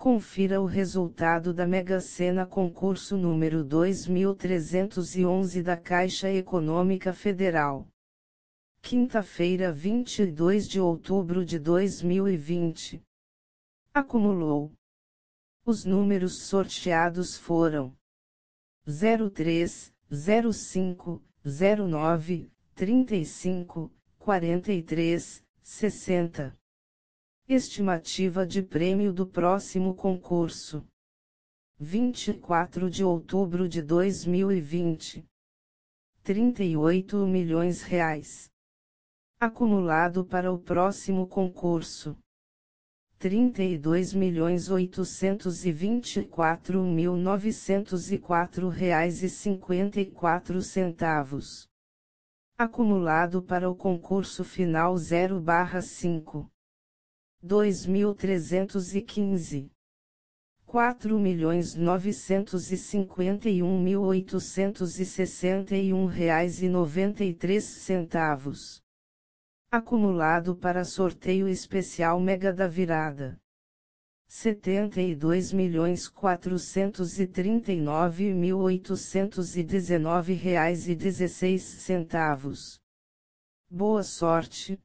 Confira o resultado da Mega Sena concurso número 2311 da Caixa Econômica Federal. Quinta-feira, 22 de outubro de 2020. Acumulou. Os números sorteados foram 03, 05, 09, 35, 43, 60. Estimativa de prêmio do próximo concurso. 24 de outubro de 2020. 38 milhões reais. Acumulado para o próximo concurso. 32 milhões 824 mil 904 reais e 54 centavos. Acumulado para o concurso final 0 barra 5 dois mil trezentos e quinze. quatro milhões novecentos e cinquenta e um mil oitocentos e sessenta e um reais e noventa e três centavos. Acumulado para sorteio especial Mega da Virada. setenta e dois milhões quatrocentos e trinta e nove mil oitocentos e dezenove reais e dezesseis centavos. Boa sorte